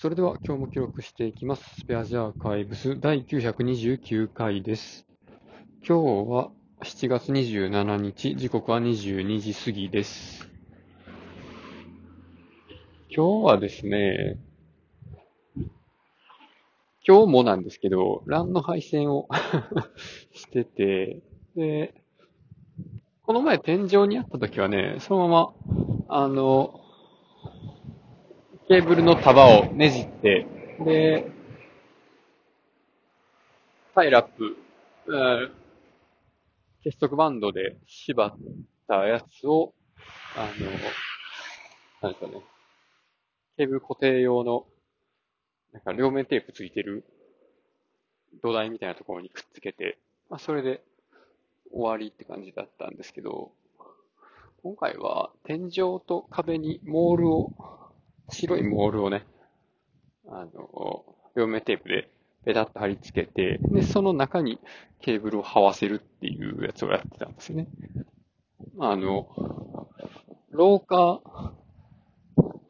それでは今日も記録していきます。スペアジアーカイブス第929回です。今日は7月27日、時刻は22時過ぎです。今日はですね、今日もなんですけど、LAN の配線を してて、で、この前天井にあった時はね、そのまま、あの、ケーブルの束をねじって、で、タイラップ、うん結束バンドで縛ったやつを、あの、なんですかね、ケーブル固定用の、なんか両面テープついてる土台みたいなところにくっつけて、まあ、それで終わりって感じだったんですけど、今回は天井と壁にモールを、白いモールをね、あの、両面テープでペタッと貼り付けて、で、その中にケーブルを這わせるっていうやつをやってたんですよね。あの、廊下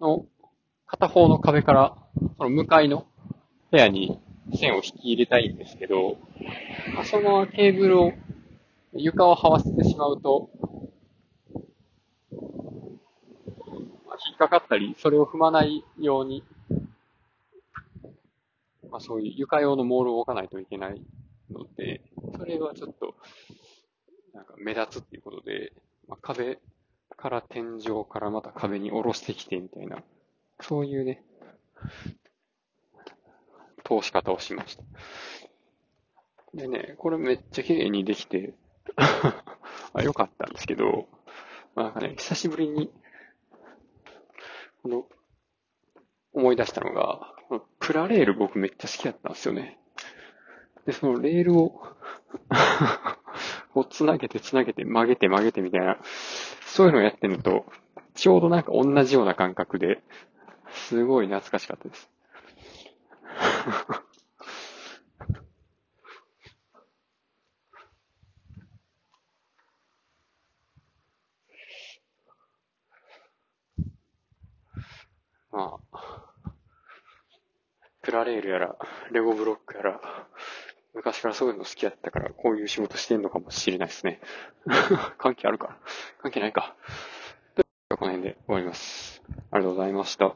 の片方の壁から、その向かいの部屋に線を引き入れたいんですけど、そのケーブルを床を這わせてしまうと、まあ引っかかったり、それを踏まないように、まあそういう床用のモールを置かないといけないので、それはちょっと、なんか目立つっていうことで、まあ、壁から天井からまた壁に下ろしてきてみたいな、そういうね、通し方をしました。でね、これめっちゃ綺麗にできて、あ、良かったんですけど、まあ、なんかね、久しぶりに、この、思い出したのが、プラレール僕めっちゃ好きだったんですよね。で、そのレールをを、つなげてつなげて曲げて曲げてみたいな、そういうのをやってるのと、ちょうどなんか同じような感覚で、すごい懐かしかったです。まあ、プラレールやら、レゴブロックやら、昔からそういうの好きやったから、こういう仕事してんのかもしれないですね。関係あるか関係ないか。この辺で終わります。ありがとうございました。